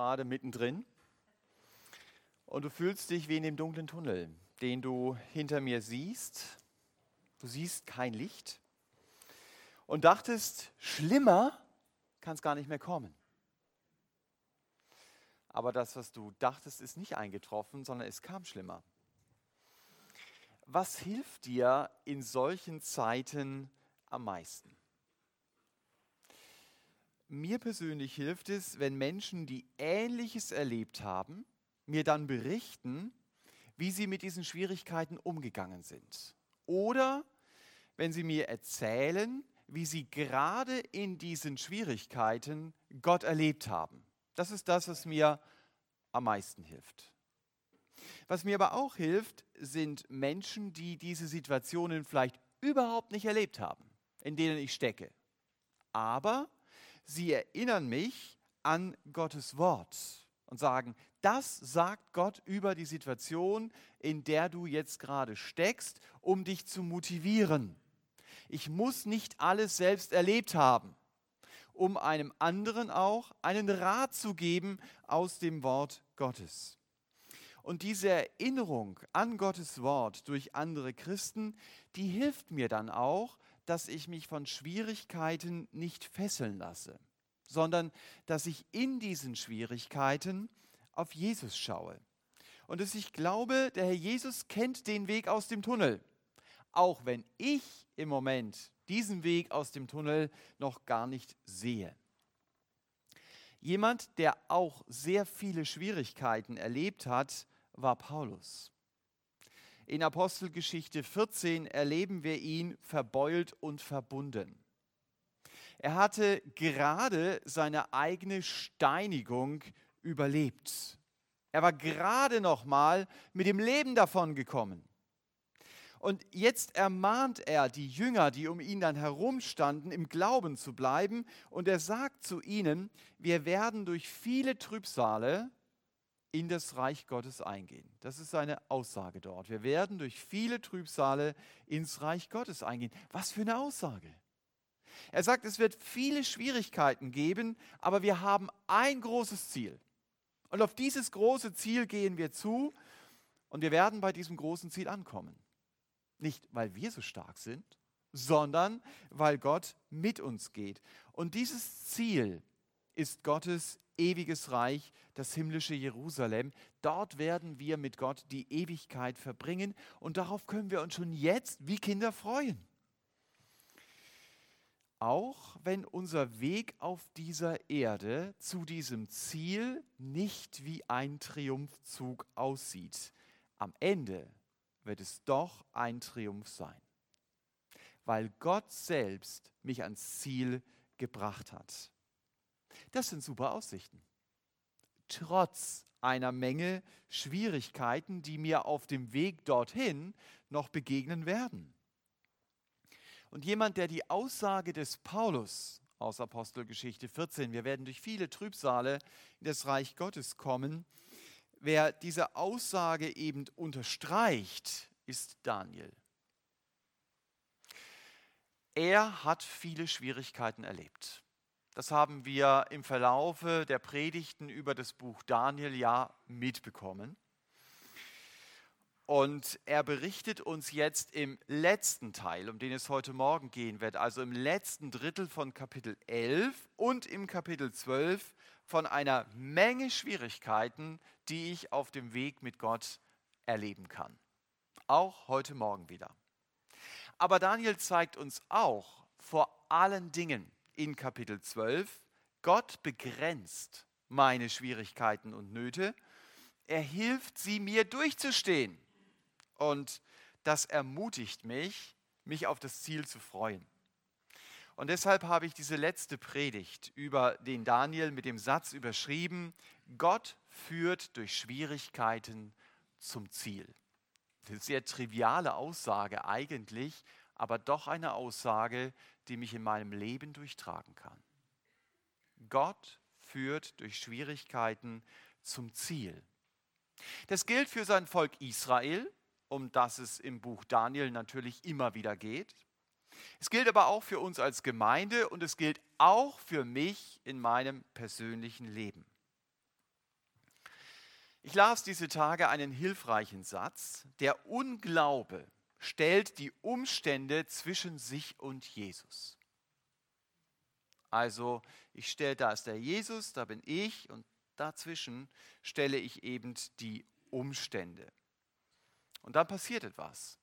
gerade mittendrin und du fühlst dich wie in dem dunklen Tunnel, den du hinter mir siehst. Du siehst kein Licht und dachtest, schlimmer kann es gar nicht mehr kommen. Aber das, was du dachtest, ist nicht eingetroffen, sondern es kam schlimmer. Was hilft dir in solchen Zeiten am meisten? Mir persönlich hilft es, wenn Menschen, die Ähnliches erlebt haben, mir dann berichten, wie sie mit diesen Schwierigkeiten umgegangen sind. Oder wenn sie mir erzählen, wie sie gerade in diesen Schwierigkeiten Gott erlebt haben. Das ist das, was mir am meisten hilft. Was mir aber auch hilft, sind Menschen, die diese Situationen vielleicht überhaupt nicht erlebt haben, in denen ich stecke. Aber sie erinnern mich an Gottes Wort und sagen, das sagt Gott über die Situation, in der du jetzt gerade steckst, um dich zu motivieren. Ich muss nicht alles selbst erlebt haben, um einem anderen auch einen Rat zu geben aus dem Wort Gottes. Und diese Erinnerung an Gottes Wort durch andere Christen, die hilft mir dann auch, dass ich mich von Schwierigkeiten nicht fesseln lasse, sondern dass ich in diesen Schwierigkeiten auf Jesus schaue. Und dass ich glaube, der Herr Jesus kennt den Weg aus dem Tunnel auch wenn ich im Moment diesen Weg aus dem Tunnel noch gar nicht sehe. Jemand, der auch sehr viele Schwierigkeiten erlebt hat, war Paulus. In Apostelgeschichte 14 erleben wir ihn verbeult und verbunden. Er hatte gerade seine eigene Steinigung überlebt. Er war gerade noch mal mit dem Leben davon gekommen. Und jetzt ermahnt er die Jünger, die um ihn dann herumstanden, im Glauben zu bleiben. Und er sagt zu ihnen, wir werden durch viele Trübsale in das Reich Gottes eingehen. Das ist seine Aussage dort. Wir werden durch viele Trübsale ins Reich Gottes eingehen. Was für eine Aussage. Er sagt, es wird viele Schwierigkeiten geben, aber wir haben ein großes Ziel. Und auf dieses große Ziel gehen wir zu und wir werden bei diesem großen Ziel ankommen. Nicht, weil wir so stark sind, sondern weil Gott mit uns geht. Und dieses Ziel ist Gottes ewiges Reich, das himmlische Jerusalem. Dort werden wir mit Gott die Ewigkeit verbringen und darauf können wir uns schon jetzt wie Kinder freuen. Auch wenn unser Weg auf dieser Erde zu diesem Ziel nicht wie ein Triumphzug aussieht. Am Ende wird es doch ein Triumph sein, weil Gott selbst mich ans Ziel gebracht hat. Das sind super Aussichten. Trotz einer Menge Schwierigkeiten, die mir auf dem Weg dorthin noch begegnen werden. Und jemand, der die Aussage des Paulus aus Apostelgeschichte 14, wir werden durch viele Trübsale in das Reich Gottes kommen, Wer diese Aussage eben unterstreicht, ist Daniel. Er hat viele Schwierigkeiten erlebt. Das haben wir im Verlaufe der Predigten über das Buch Daniel ja mitbekommen. Und er berichtet uns jetzt im letzten Teil, um den es heute Morgen gehen wird, also im letzten Drittel von Kapitel 11 und im Kapitel 12 von einer Menge Schwierigkeiten, die ich auf dem Weg mit Gott erleben kann. Auch heute Morgen wieder. Aber Daniel zeigt uns auch vor allen Dingen in Kapitel 12, Gott begrenzt meine Schwierigkeiten und Nöte. Er hilft sie mir durchzustehen. Und das ermutigt mich, mich auf das Ziel zu freuen. Und deshalb habe ich diese letzte Predigt über den Daniel mit dem Satz überschrieben, Gott führt durch Schwierigkeiten zum Ziel. Eine sehr triviale Aussage eigentlich, aber doch eine Aussage, die mich in meinem Leben durchtragen kann. Gott führt durch Schwierigkeiten zum Ziel. Das gilt für sein Volk Israel, um das es im Buch Daniel natürlich immer wieder geht. Es gilt aber auch für uns als Gemeinde und es gilt auch für mich in meinem persönlichen Leben. Ich las diese Tage einen hilfreichen Satz. Der Unglaube stellt die Umstände zwischen sich und Jesus. Also ich stelle, da ist der Jesus, da bin ich und dazwischen stelle ich eben die Umstände. Und dann passiert etwas.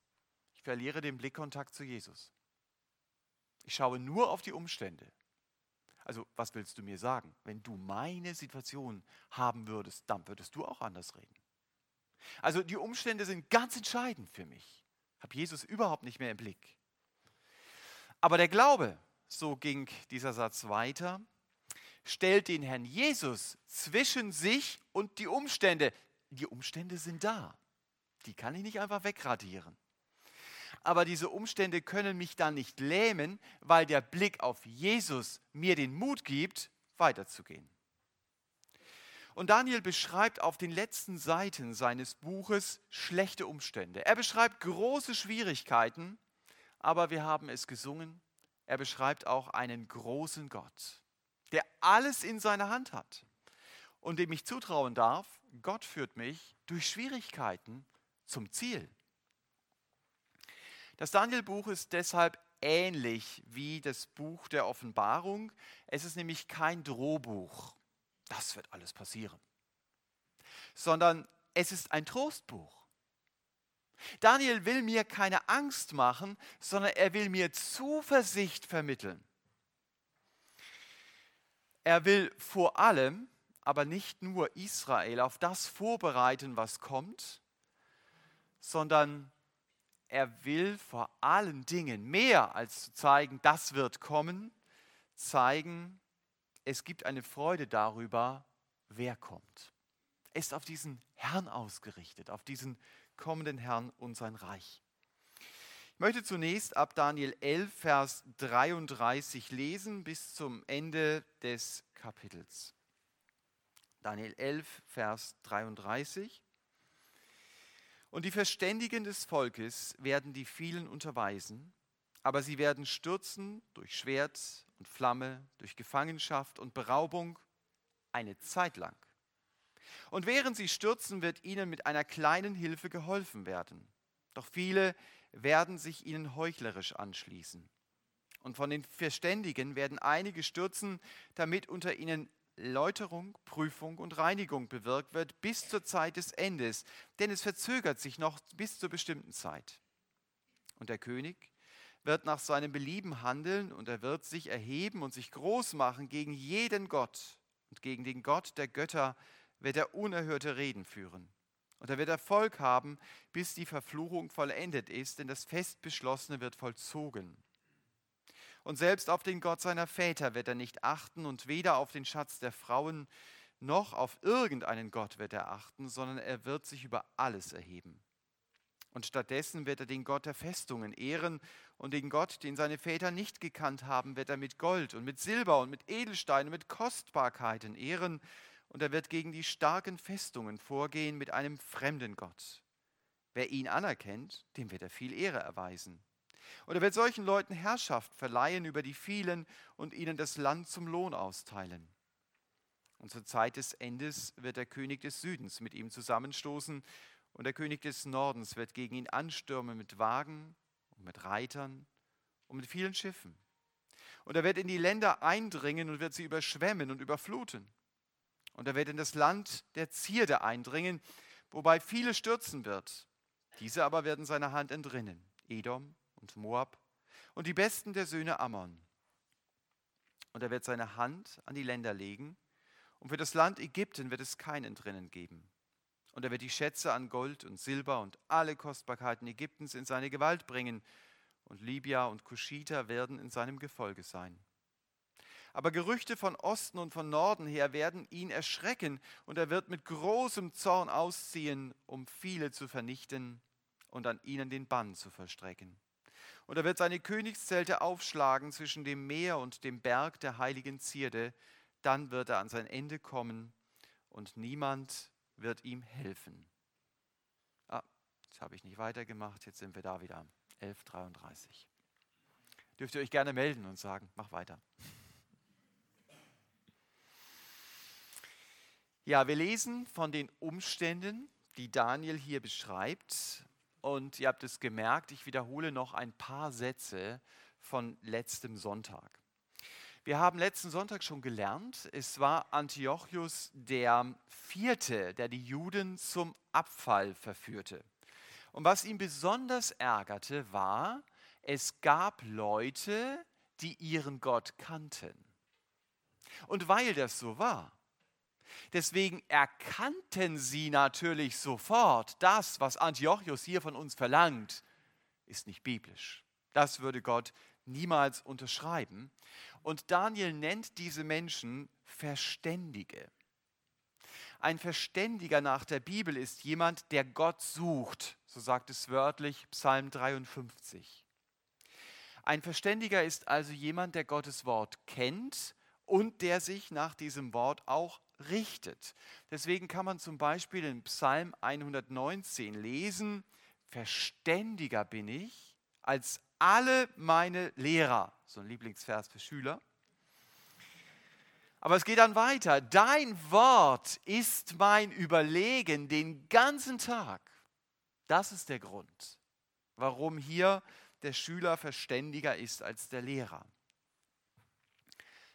Ich verliere den Blickkontakt zu Jesus. Ich schaue nur auf die Umstände. Also was willst du mir sagen? Wenn du meine Situation haben würdest, dann würdest du auch anders reden. Also die Umstände sind ganz entscheidend für mich. Habe Jesus überhaupt nicht mehr im Blick. Aber der Glaube, so ging dieser Satz weiter, stellt den Herrn Jesus zwischen sich und die Umstände. Die Umstände sind da. Die kann ich nicht einfach wegradieren aber diese Umstände können mich dann nicht lähmen, weil der Blick auf Jesus mir den Mut gibt, weiterzugehen. Und Daniel beschreibt auf den letzten Seiten seines Buches schlechte Umstände. Er beschreibt große Schwierigkeiten, aber wir haben es gesungen. Er beschreibt auch einen großen Gott, der alles in seiner Hand hat und dem ich zutrauen darf, Gott führt mich durch Schwierigkeiten zum Ziel. Das Daniel-Buch ist deshalb ähnlich wie das Buch der Offenbarung. Es ist nämlich kein Drohbuch. Das wird alles passieren. Sondern es ist ein Trostbuch. Daniel will mir keine Angst machen, sondern er will mir Zuversicht vermitteln. Er will vor allem, aber nicht nur Israel auf das vorbereiten, was kommt, sondern er will vor allen Dingen mehr als zu zeigen, das wird kommen, zeigen, es gibt eine Freude darüber, wer kommt. Er ist auf diesen Herrn ausgerichtet, auf diesen kommenden Herrn und sein Reich. Ich möchte zunächst ab Daniel 11, Vers 33 lesen bis zum Ende des Kapitels. Daniel 11, Vers 33. Und die Verständigen des Volkes werden die vielen unterweisen, aber sie werden stürzen durch Schwert und Flamme, durch Gefangenschaft und Beraubung eine Zeit lang. Und während sie stürzen, wird ihnen mit einer kleinen Hilfe geholfen werden. Doch viele werden sich ihnen heuchlerisch anschließen. Und von den Verständigen werden einige stürzen, damit unter ihnen Läuterung, Prüfung und Reinigung bewirkt wird bis zur Zeit des Endes, denn es verzögert sich noch bis zur bestimmten Zeit. Und der König wird nach seinem Belieben handeln und er wird sich erheben und sich groß machen gegen jeden Gott und gegen den Gott der Götter wird er unerhörte Reden führen. Und er wird Erfolg haben, bis die Verfluchung vollendet ist, denn das Fest beschlossene wird vollzogen. Und selbst auf den Gott seiner Väter wird er nicht achten und weder auf den Schatz der Frauen noch auf irgendeinen Gott wird er achten, sondern er wird sich über alles erheben. Und stattdessen wird er den Gott der Festungen ehren und den Gott, den seine Väter nicht gekannt haben, wird er mit Gold und mit Silber und mit Edelsteinen und mit Kostbarkeiten ehren. Und er wird gegen die starken Festungen vorgehen mit einem fremden Gott. Wer ihn anerkennt, dem wird er viel Ehre erweisen. Und er wird solchen Leuten Herrschaft verleihen über die vielen und ihnen das Land zum Lohn austeilen. Und zur Zeit des Endes wird der König des Südens mit ihm zusammenstoßen und der König des Nordens wird gegen ihn anstürmen mit Wagen und mit Reitern und mit vielen Schiffen. Und er wird in die Länder eindringen und wird sie überschwemmen und überfluten. Und er wird in das Land der Zierde eindringen, wobei viele stürzen wird. Diese aber werden seiner Hand entrinnen. Edom, und Moab und die besten der Söhne Ammon. Und er wird seine Hand an die Länder legen, und für das Land Ägypten wird es kein Entrinnen geben. Und er wird die Schätze an Gold und Silber und alle Kostbarkeiten Ägyptens in seine Gewalt bringen, und Libya und Kuschita werden in seinem Gefolge sein. Aber Gerüchte von Osten und von Norden her werden ihn erschrecken, und er wird mit großem Zorn ausziehen, um viele zu vernichten und an ihnen den Bann zu verstrecken. Und er wird seine Königszelte aufschlagen zwischen dem Meer und dem Berg der heiligen Zierde. Dann wird er an sein Ende kommen und niemand wird ihm helfen. Ah, das habe ich nicht weitergemacht. Jetzt sind wir da wieder. 11.33. Dürft ihr euch gerne melden und sagen, mach weiter. Ja, wir lesen von den Umständen, die Daniel hier beschreibt. Und ihr habt es gemerkt, ich wiederhole noch ein paar Sätze von letztem Sonntag. Wir haben letzten Sonntag schon gelernt, es war Antiochus der Vierte, der die Juden zum Abfall verführte. Und was ihn besonders ärgerte, war, es gab Leute, die ihren Gott kannten. Und weil das so war, deswegen erkannten sie natürlich sofort, das, was Antiochus hier von uns verlangt, ist nicht biblisch. Das würde Gott niemals unterschreiben. Und Daniel nennt diese Menschen Verständige. Ein Verständiger nach der Bibel ist jemand, der Gott sucht, so sagt es wörtlich Psalm 53. Ein Verständiger ist also jemand, der Gottes Wort kennt und der sich nach diesem Wort auch richtet. Deswegen kann man zum Beispiel in Psalm 119 lesen, Verständiger bin ich als alle meine Lehrer. So ein Lieblingsvers für Schüler. Aber es geht dann weiter. Dein Wort ist mein Überlegen den ganzen Tag. Das ist der Grund, warum hier der Schüler verständiger ist als der Lehrer.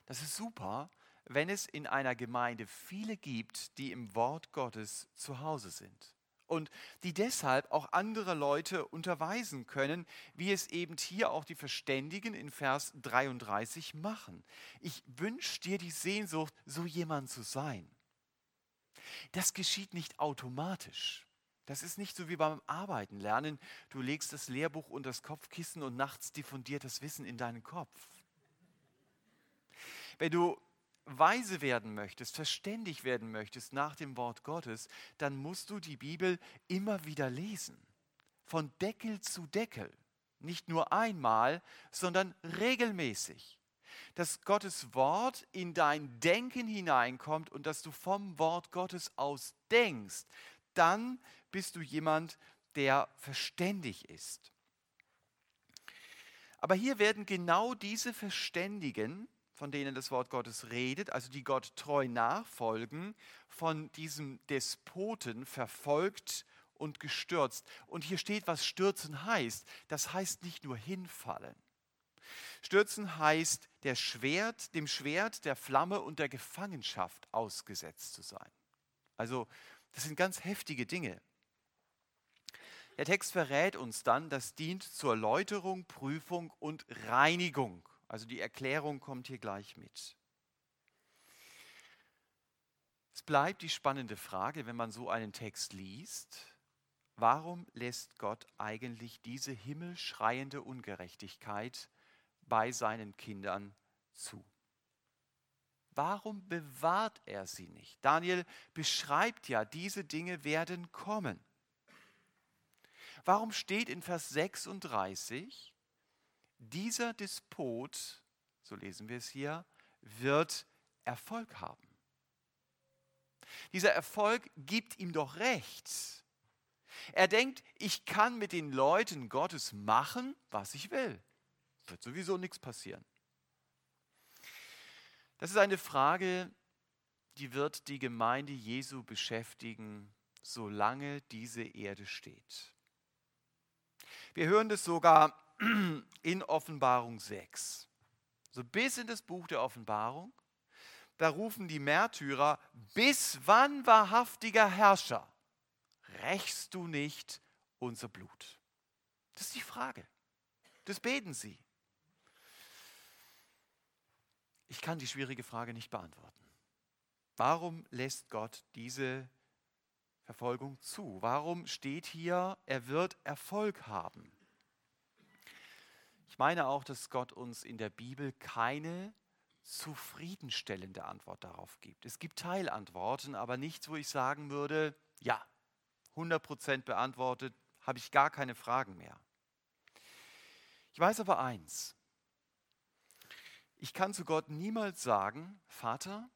Das ist super, wenn es in einer Gemeinde viele gibt, die im Wort Gottes zu Hause sind und die deshalb auch andere Leute unterweisen können, wie es eben hier auch die Verständigen in Vers 33 machen. Ich wünsche dir die Sehnsucht, so jemand zu sein. Das geschieht nicht automatisch. Das ist nicht so wie beim Arbeiten lernen. Du legst das Lehrbuch unter das Kopfkissen und nachts diffundiert das Wissen in deinen Kopf. Wenn du weise werden möchtest, verständig werden möchtest nach dem Wort Gottes, dann musst du die Bibel immer wieder lesen. Von Deckel zu Deckel. Nicht nur einmal, sondern regelmäßig. Dass Gottes Wort in dein Denken hineinkommt und dass du vom Wort Gottes aus denkst, dann bist du jemand, der verständig ist. Aber hier werden genau diese Verständigen von denen das Wort Gottes redet, also die Gott treu nachfolgen, von diesem Despoten verfolgt und gestürzt. Und hier steht, was stürzen heißt. Das heißt nicht nur hinfallen. Stürzen heißt, der Schwert, dem Schwert, der Flamme und der Gefangenschaft ausgesetzt zu sein. Also, das sind ganz heftige Dinge. Der Text verrät uns dann, das dient zur Läuterung, Prüfung und Reinigung. Also die Erklärung kommt hier gleich mit. Es bleibt die spannende Frage, wenn man so einen Text liest, warum lässt Gott eigentlich diese himmelschreiende Ungerechtigkeit bei seinen Kindern zu? Warum bewahrt er sie nicht? Daniel beschreibt ja, diese Dinge werden kommen. Warum steht in Vers 36, dieser Despot, so lesen wir es hier, wird Erfolg haben. Dieser Erfolg gibt ihm doch recht. Er denkt, ich kann mit den Leuten Gottes machen, was ich will. Wird sowieso nichts passieren. Das ist eine Frage, die wird die Gemeinde Jesu beschäftigen, solange diese Erde steht. Wir hören das sogar in Offenbarung 6. So bis in das Buch der Offenbarung, da rufen die Märtyrer, bis wann wahrhaftiger Herrscher rächst du nicht unser Blut? Das ist die Frage. Das beten sie. Ich kann die schwierige Frage nicht beantworten. Warum lässt Gott diese Verfolgung zu? Warum steht hier, er wird Erfolg haben? Ich meine auch, dass Gott uns in der Bibel keine zufriedenstellende Antwort darauf gibt. Es gibt Teilantworten, aber nichts, wo ich sagen würde, ja, 100% beantwortet, habe ich gar keine Fragen mehr. Ich weiß aber eins, ich kann zu Gott niemals sagen, Vater,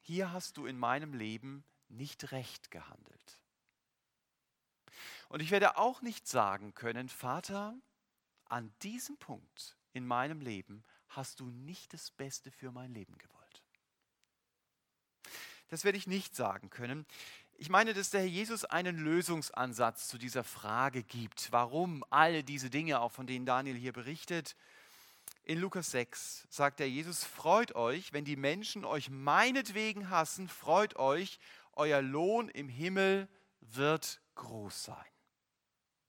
hier hast du in meinem Leben nicht recht gehandelt. Und ich werde auch nicht sagen können, Vater, an diesem Punkt in meinem Leben hast du nicht das Beste für mein Leben gewollt. Das werde ich nicht sagen können. Ich meine, dass der Herr Jesus einen Lösungsansatz zu dieser Frage gibt, warum alle diese Dinge, auch von denen Daniel hier berichtet. In Lukas 6 sagt der Jesus, freut euch, wenn die Menschen euch meinetwegen hassen, freut euch, euer Lohn im Himmel wird groß sein.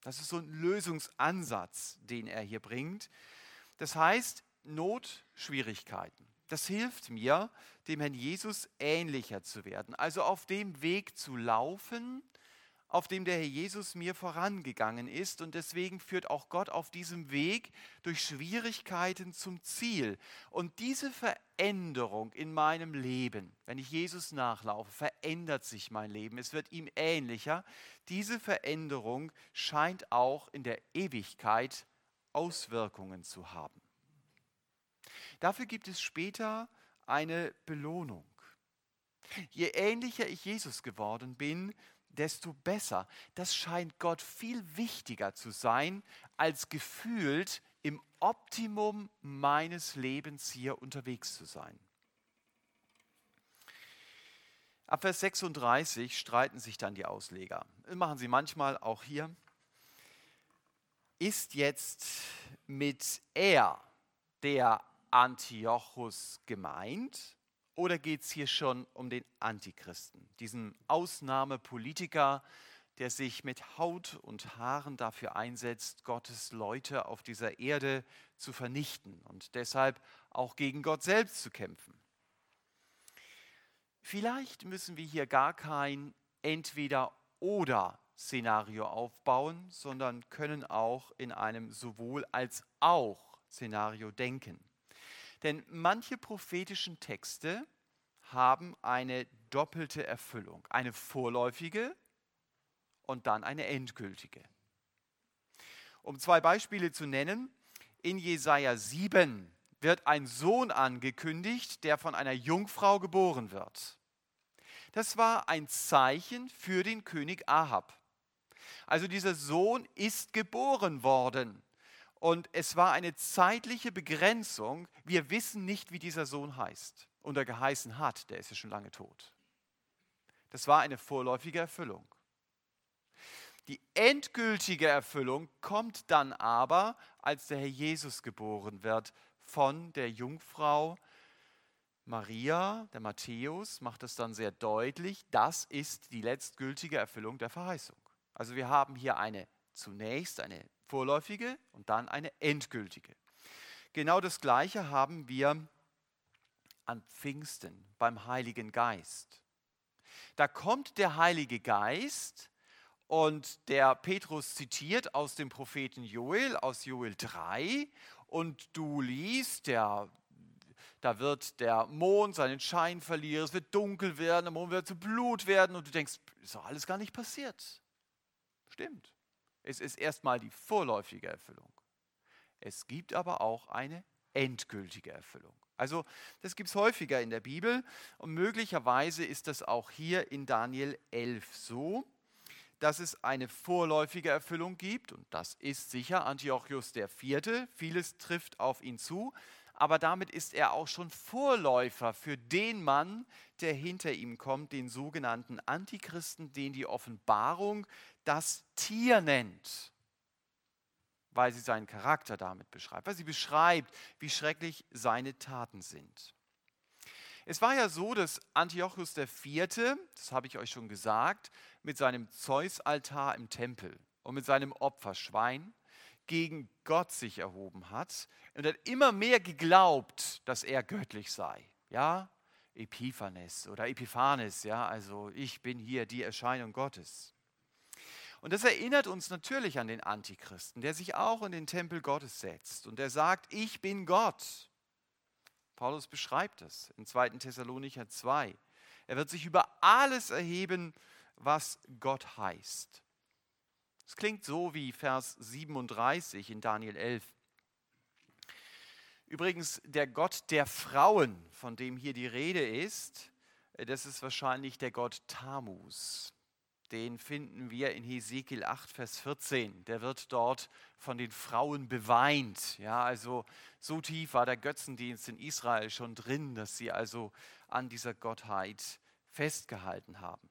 Das ist so ein Lösungsansatz, den er hier bringt. Das heißt, Not, Schwierigkeiten. Das hilft mir, dem Herrn Jesus ähnlicher zu werden. Also auf dem Weg zu laufen, auf dem der Herr Jesus mir vorangegangen ist. Und deswegen führt auch Gott auf diesem Weg durch Schwierigkeiten zum Ziel. Und diese Veränderung in meinem Leben, wenn ich Jesus nachlaufe, verändert sich mein Leben. Es wird ihm ähnlicher. Diese Veränderung scheint auch in der Ewigkeit Auswirkungen zu haben. Dafür gibt es später eine Belohnung. Je ähnlicher ich Jesus geworden bin, desto besser. Das scheint Gott viel wichtiger zu sein, als gefühlt im Optimum meines Lebens hier unterwegs zu sein. Ab Vers 36 streiten sich dann die Ausleger. Das machen sie manchmal auch hier. Ist jetzt mit er, der Antiochus gemeint oder geht es hier schon um den Antichristen, diesen Ausnahmepolitiker, der sich mit Haut und Haaren dafür einsetzt, Gottes Leute auf dieser Erde zu vernichten und deshalb auch gegen Gott selbst zu kämpfen. Vielleicht müssen wir hier gar kein entweder oder Szenario aufbauen, sondern können auch in einem sowohl als auch Szenario denken. Denn manche prophetischen Texte haben eine doppelte Erfüllung, eine vorläufige und dann eine endgültige. Um zwei Beispiele zu nennen, in Jesaja 7 wird ein Sohn angekündigt, der von einer Jungfrau geboren wird. Das war ein Zeichen für den König Ahab. Also dieser Sohn ist geboren worden. Und es war eine zeitliche Begrenzung. Wir wissen nicht, wie dieser Sohn heißt und er geheißen hat. Der ist ja schon lange tot. Das war eine vorläufige Erfüllung. Die endgültige Erfüllung kommt dann aber, als der Herr Jesus geboren wird von der Jungfrau Maria, der Matthäus macht es dann sehr deutlich, das ist die letztgültige Erfüllung der Verheißung. Also wir haben hier eine zunächst eine vorläufige und dann eine endgültige. Genau das Gleiche haben wir an Pfingsten beim Heiligen Geist. Da kommt der Heilige Geist und der Petrus zitiert aus dem Propheten Joel, aus Joel 3, und du liest, der, da wird der Mond seinen Schein verlieren, es wird dunkel werden, der Mond wird zu Blut werden, und du denkst, ist doch alles gar nicht passiert. Stimmt. Es ist erstmal die vorläufige Erfüllung. Es gibt aber auch eine endgültige Erfüllung. Also das gibt es häufiger in der Bibel und möglicherweise ist das auch hier in Daniel 11 so, dass es eine vorläufige Erfüllung gibt und das ist sicher Antiochus IV. Vieles trifft auf ihn zu, aber damit ist er auch schon Vorläufer für den Mann, der hinter ihm kommt, den sogenannten Antichristen, den die Offenbarung das Tier nennt, weil sie seinen Charakter damit beschreibt, weil sie beschreibt, wie schrecklich seine Taten sind. Es war ja so, dass Antiochus IV., das habe ich euch schon gesagt, mit seinem Zeus-Altar im Tempel und mit seinem Opferschwein gegen Gott sich erhoben hat und hat immer mehr geglaubt, dass er göttlich sei. Ja, Epiphanes oder Epiphanes, ja, also ich bin hier die Erscheinung Gottes. Und das erinnert uns natürlich an den Antichristen, der sich auch in den Tempel Gottes setzt und der sagt, ich bin Gott. Paulus beschreibt es in 2. Thessalonicher 2. Er wird sich über alles erheben, was Gott heißt. Es klingt so wie Vers 37 in Daniel 11. Übrigens, der Gott der Frauen, von dem hier die Rede ist, das ist wahrscheinlich der Gott Tamus den finden wir in Hesekiel 8, Vers 14. Der wird dort von den Frauen beweint. Ja, also so tief war der Götzendienst in Israel schon drin, dass sie also an dieser Gottheit festgehalten haben.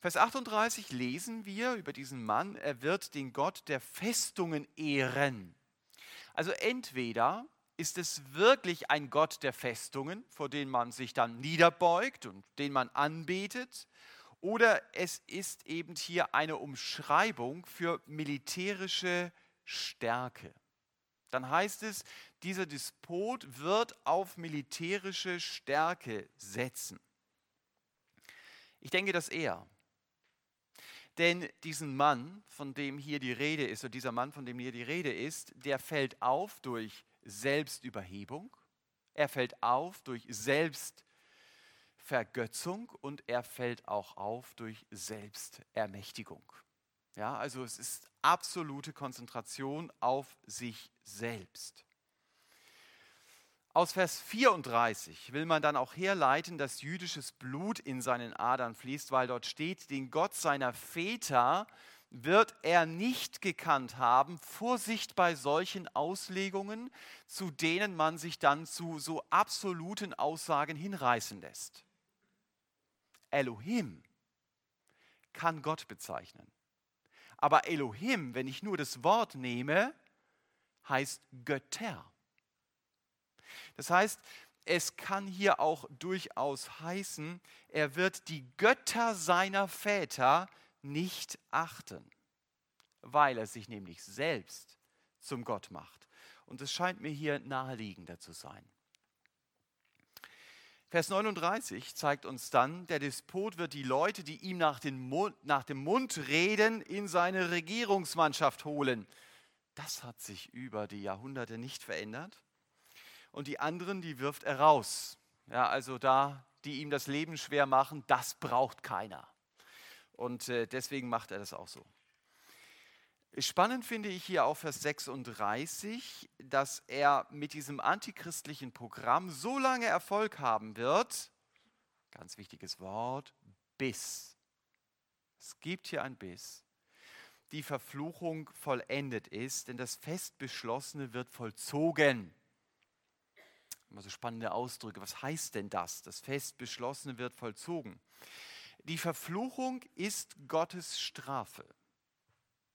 Vers 38 lesen wir über diesen Mann, er wird den Gott der Festungen ehren. Also entweder ist es wirklich ein Gott der Festungen, vor dem man sich dann niederbeugt und den man anbetet, oder es ist eben hier eine Umschreibung für militärische Stärke. Dann heißt es, dieser Despot wird auf militärische Stärke setzen. Ich denke das eher. Denn diesen Mann, von dem hier die Rede ist, oder dieser Mann, von dem hier die Rede ist, der fällt auf durch Selbstüberhebung, er fällt auf durch Selbstvergötzung und er fällt auch auf durch Selbstermächtigung. Ja, also es ist absolute Konzentration auf sich selbst. Aus Vers 34 will man dann auch herleiten, dass jüdisches Blut in seinen Adern fließt, weil dort steht, den Gott seiner Väter wird er nicht gekannt haben. Vorsicht bei solchen Auslegungen, zu denen man sich dann zu so absoluten Aussagen hinreißen lässt. Elohim kann Gott bezeichnen. Aber Elohim, wenn ich nur das Wort nehme, heißt Götter. Das heißt, es kann hier auch durchaus heißen, er wird die Götter seiner Väter nicht achten, weil er sich nämlich selbst zum Gott macht. Und es scheint mir hier naheliegender zu sein. Vers 39 zeigt uns dann, der Despot wird die Leute, die ihm nach, Mund, nach, dem Mund reden, in seine Regierungsmannschaft holen. Das hat sich über die Jahrhunderte nicht verändert und die anderen, die wirft er raus. Ja, also da, die ihm das Leben schwer machen, das braucht keiner. Und äh, deswegen macht er das auch so. Spannend finde ich hier auch Vers 36, dass er mit diesem antichristlichen Programm so lange Erfolg haben wird, ganz wichtiges Wort, bis. Es gibt hier ein Biss. Die Verfluchung vollendet ist, denn das Festbeschlossene wird vollzogen. Immer so spannende Ausdrücke. Was heißt denn das? Das Fest beschlossene wird vollzogen. Die Verfluchung ist Gottes Strafe.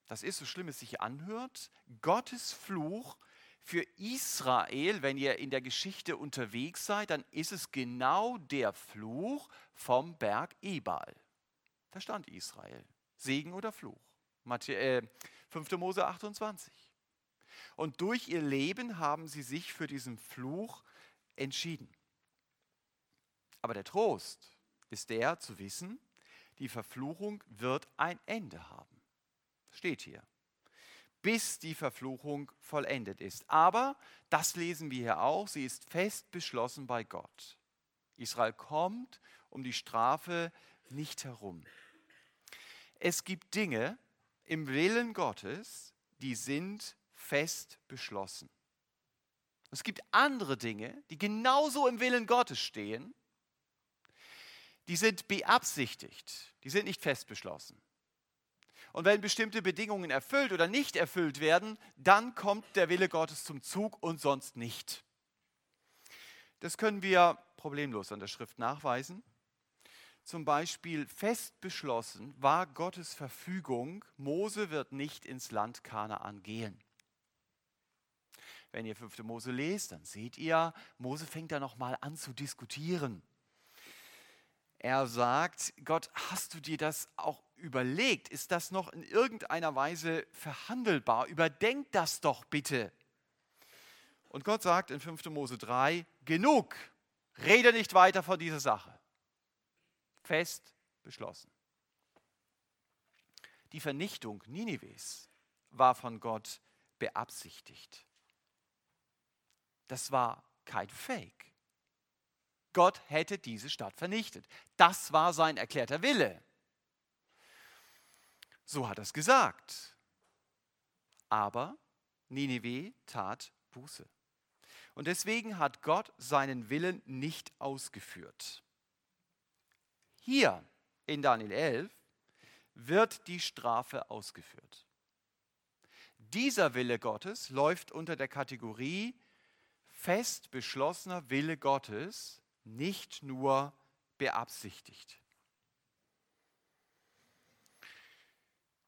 Das ist, so schlimm es sich anhört, Gottes Fluch für Israel, wenn ihr in der Geschichte unterwegs seid, dann ist es genau der Fluch vom Berg Ebal. Da stand Israel. Segen oder Fluch. Matthi äh, 5. Mose 28. Und durch ihr Leben haben sie sich für diesen Fluch entschieden. Aber der Trost ist der zu wissen, die Verfluchung wird ein Ende haben. Steht hier. Bis die Verfluchung vollendet ist. Aber, das lesen wir hier auch, sie ist fest beschlossen bei Gott. Israel kommt um die Strafe nicht herum. Es gibt Dinge im Willen Gottes, die sind fest beschlossen. Es gibt andere Dinge, die genauso im Willen Gottes stehen, die sind beabsichtigt, die sind nicht fest beschlossen. Und wenn bestimmte Bedingungen erfüllt oder nicht erfüllt werden, dann kommt der Wille Gottes zum Zug und sonst nicht. Das können wir problemlos an der Schrift nachweisen. Zum Beispiel fest beschlossen war Gottes Verfügung, Mose wird nicht ins Land Kanaan gehen. Wenn ihr 5. Mose lest, dann seht ihr, Mose fängt da nochmal an zu diskutieren. Er sagt, Gott, hast du dir das auch überlegt? Ist das noch in irgendeiner Weise verhandelbar? Überdenk das doch bitte. Und Gott sagt in 5. Mose 3, genug, rede nicht weiter von dieser Sache. Fest beschlossen. Die Vernichtung Ninives war von Gott beabsichtigt. Das war kein Fake. Gott hätte diese Stadt vernichtet. Das war sein erklärter Wille. So hat er es gesagt. Aber Nineveh tat Buße. Und deswegen hat Gott seinen Willen nicht ausgeführt. Hier in Daniel 11 wird die Strafe ausgeführt. Dieser Wille Gottes läuft unter der Kategorie fest beschlossener Wille Gottes, nicht nur beabsichtigt.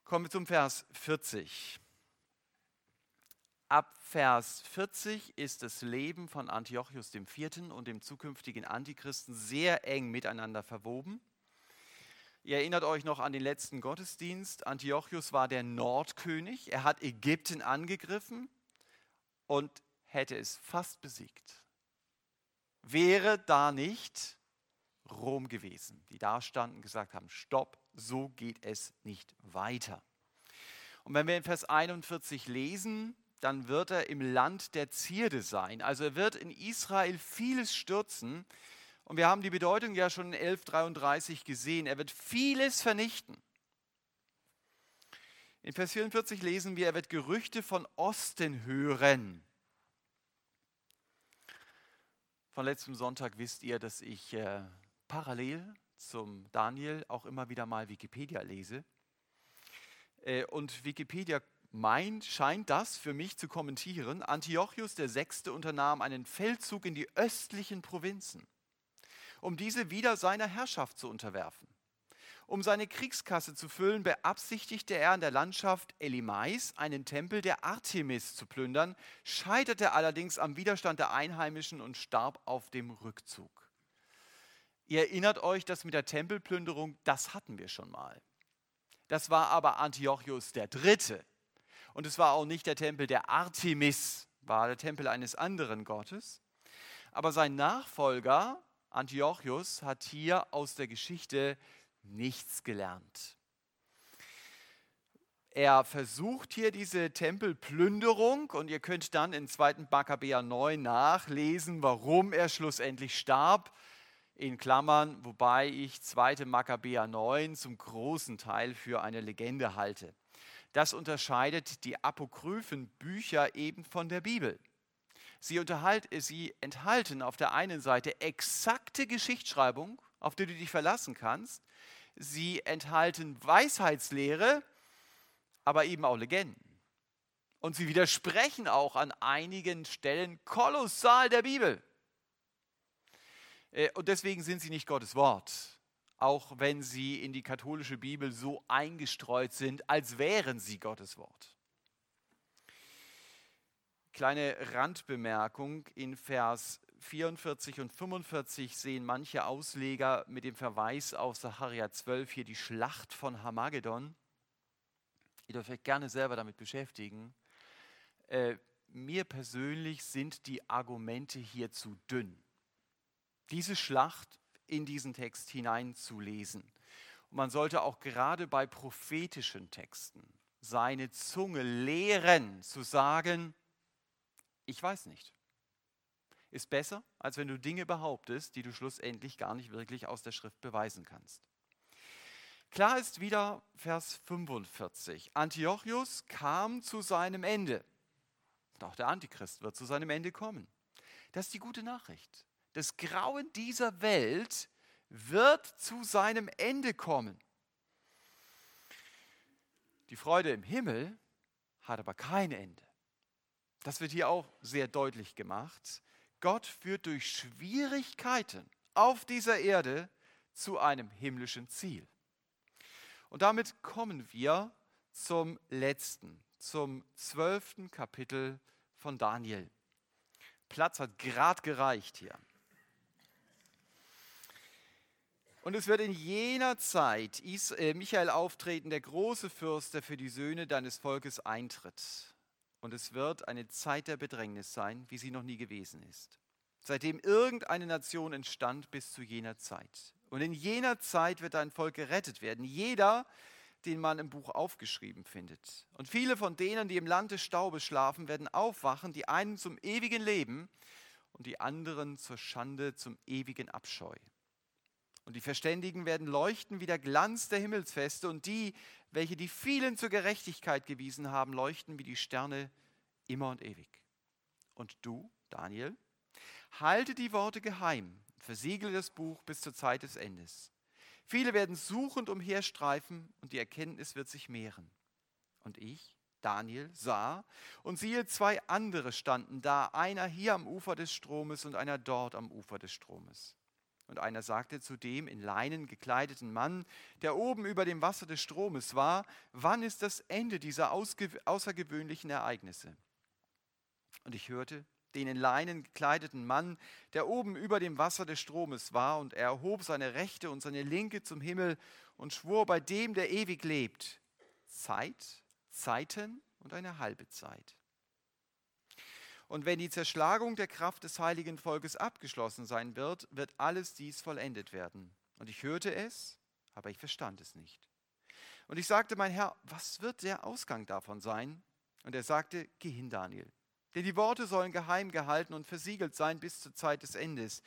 Kommen wir zum Vers 40. Ab Vers 40 ist das Leben von Antiochus IV. und dem zukünftigen Antichristen sehr eng miteinander verwoben. Ihr erinnert euch noch an den letzten Gottesdienst. Antiochus war der Nordkönig. Er hat Ägypten angegriffen und hätte es fast besiegt. Wäre da nicht Rom gewesen, die da standen und gesagt haben, stopp, so geht es nicht weiter. Und wenn wir in Vers 41 lesen, dann wird er im Land der Zierde sein. Also er wird in Israel vieles stürzen, und wir haben die Bedeutung ja schon in 1133 gesehen. Er wird vieles vernichten. In Vers 44 lesen wir, er wird Gerüchte von Osten hören. Von letztem Sonntag wisst ihr, dass ich äh, parallel zum Daniel auch immer wieder mal Wikipedia lese. Äh, und Wikipedia meint, scheint das für mich zu kommentieren. Antiochus VI. unternahm einen Feldzug in die östlichen Provinzen um diese wieder seiner Herrschaft zu unterwerfen. Um seine Kriegskasse zu füllen, beabsichtigte er in der Landschaft Elimais einen Tempel der Artemis zu plündern, scheiterte allerdings am Widerstand der Einheimischen und starb auf dem Rückzug. Ihr erinnert euch, dass mit der Tempelplünderung, das hatten wir schon mal. Das war aber Antiochus der Dritte. Und es war auch nicht der Tempel der Artemis, war der Tempel eines anderen Gottes. Aber sein Nachfolger, Antiochus hat hier aus der Geschichte nichts gelernt. Er versucht hier diese Tempelplünderung und ihr könnt dann in 2. Makkabäer 9 nachlesen, warum er schlussendlich starb. In Klammern, wobei ich 2. Makkabäer 9 zum großen Teil für eine Legende halte. Das unterscheidet die apokryphen Bücher eben von der Bibel. Sie, sie enthalten auf der einen Seite exakte Geschichtsschreibung, auf die du dich verlassen kannst. Sie enthalten Weisheitslehre, aber eben auch Legenden. Und sie widersprechen auch an einigen Stellen kolossal der Bibel. Äh, und deswegen sind sie nicht Gottes Wort, auch wenn sie in die katholische Bibel so eingestreut sind, als wären sie Gottes Wort. Kleine Randbemerkung, in Vers 44 und 45 sehen manche Ausleger mit dem Verweis auf Sacharja 12 hier die Schlacht von Hamagedon. Ihr dürft euch gerne selber damit beschäftigen. Äh, mir persönlich sind die Argumente hier zu dünn, diese Schlacht in diesen Text hineinzulesen. Und man sollte auch gerade bei prophetischen Texten seine Zunge lehren, zu sagen, ich weiß nicht. Ist besser, als wenn du Dinge behauptest, die du schlussendlich gar nicht wirklich aus der Schrift beweisen kannst. Klar ist wieder Vers 45. Antiochus kam zu seinem Ende. Und auch der Antichrist wird zu seinem Ende kommen. Das ist die gute Nachricht. Das Grauen dieser Welt wird zu seinem Ende kommen. Die Freude im Himmel hat aber kein Ende. Das wird hier auch sehr deutlich gemacht. Gott führt durch Schwierigkeiten auf dieser Erde zu einem himmlischen Ziel. Und damit kommen wir zum letzten, zum zwölften Kapitel von Daniel. Platz hat gerade gereicht hier. Und es wird in jener Zeit äh, Michael auftreten, der große Fürst, der für die Söhne deines Volkes eintritt. Und es wird eine Zeit der Bedrängnis sein, wie sie noch nie gewesen ist. Seitdem irgendeine Nation entstand bis zu jener Zeit. Und in jener Zeit wird ein Volk gerettet werden. Jeder, den man im Buch aufgeschrieben findet. Und viele von denen, die im Land des Staubes schlafen, werden aufwachen, die einen zum ewigen Leben und die anderen zur Schande, zum ewigen Abscheu. Und die Verständigen werden leuchten wie der Glanz der Himmelsfeste und die, welche die vielen zur Gerechtigkeit gewiesen haben, leuchten wie die Sterne immer und ewig. Und du, Daniel, halte die Worte geheim, versiegle das Buch bis zur Zeit des Endes. Viele werden suchend umherstreifen und die Erkenntnis wird sich mehren. Und ich, Daniel, sah und siehe, zwei andere standen da, einer hier am Ufer des Stromes und einer dort am Ufer des Stromes. Und einer sagte zu dem in Leinen gekleideten Mann, der oben über dem Wasser des Stromes war, wann ist das Ende dieser außergewöhnlichen Ereignisse? Und ich hörte den in Leinen gekleideten Mann, der oben über dem Wasser des Stromes war, und er erhob seine rechte und seine linke zum Himmel und schwor bei dem, der ewig lebt, Zeit, Zeiten und eine halbe Zeit. Und wenn die Zerschlagung der Kraft des heiligen Volkes abgeschlossen sein wird, wird alles dies vollendet werden. Und ich hörte es, aber ich verstand es nicht. Und ich sagte, mein Herr, was wird der Ausgang davon sein? Und er sagte, geh hin, Daniel. Denn die Worte sollen geheim gehalten und versiegelt sein bis zur Zeit des Endes.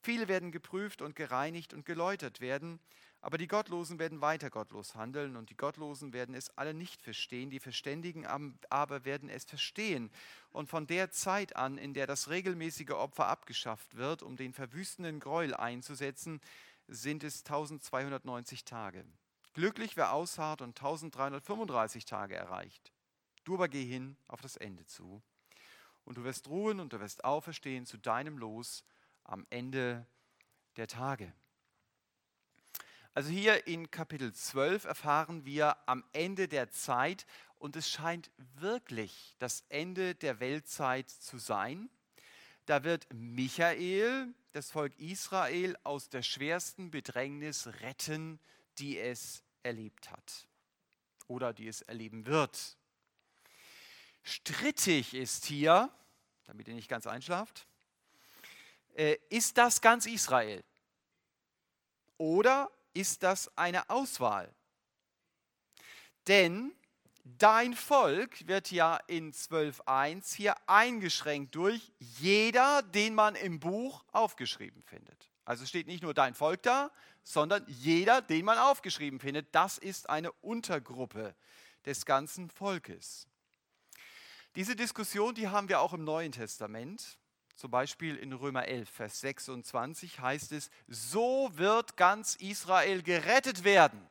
Viele werden geprüft und gereinigt und geläutert werden, aber die Gottlosen werden weiter gottlos handeln und die Gottlosen werden es alle nicht verstehen, die Verständigen aber werden es verstehen. Und von der Zeit an, in der das regelmäßige Opfer abgeschafft wird, um den verwüstenden Gräuel einzusetzen, sind es 1290 Tage. Glücklich wer ausharrt und 1335 Tage erreicht. Du aber geh hin auf das Ende zu. Und du wirst ruhen und du wirst auferstehen zu deinem Los am Ende der Tage. Also hier in Kapitel 12 erfahren wir am Ende der Zeit und es scheint wirklich das Ende der Weltzeit zu sein. Da wird Michael das Volk Israel aus der schwersten Bedrängnis retten, die es erlebt hat oder die es erleben wird. Strittig ist hier, damit ihr nicht ganz einschlaft, äh, ist das ganz Israel? Oder ist das eine Auswahl. Denn dein Volk wird ja in 12.1 hier eingeschränkt durch jeder, den man im Buch aufgeschrieben findet. Also steht nicht nur dein Volk da, sondern jeder, den man aufgeschrieben findet. Das ist eine Untergruppe des ganzen Volkes. Diese Diskussion, die haben wir auch im Neuen Testament. Zum Beispiel in Römer 11, Vers 26 heißt es, so wird ganz Israel gerettet werden.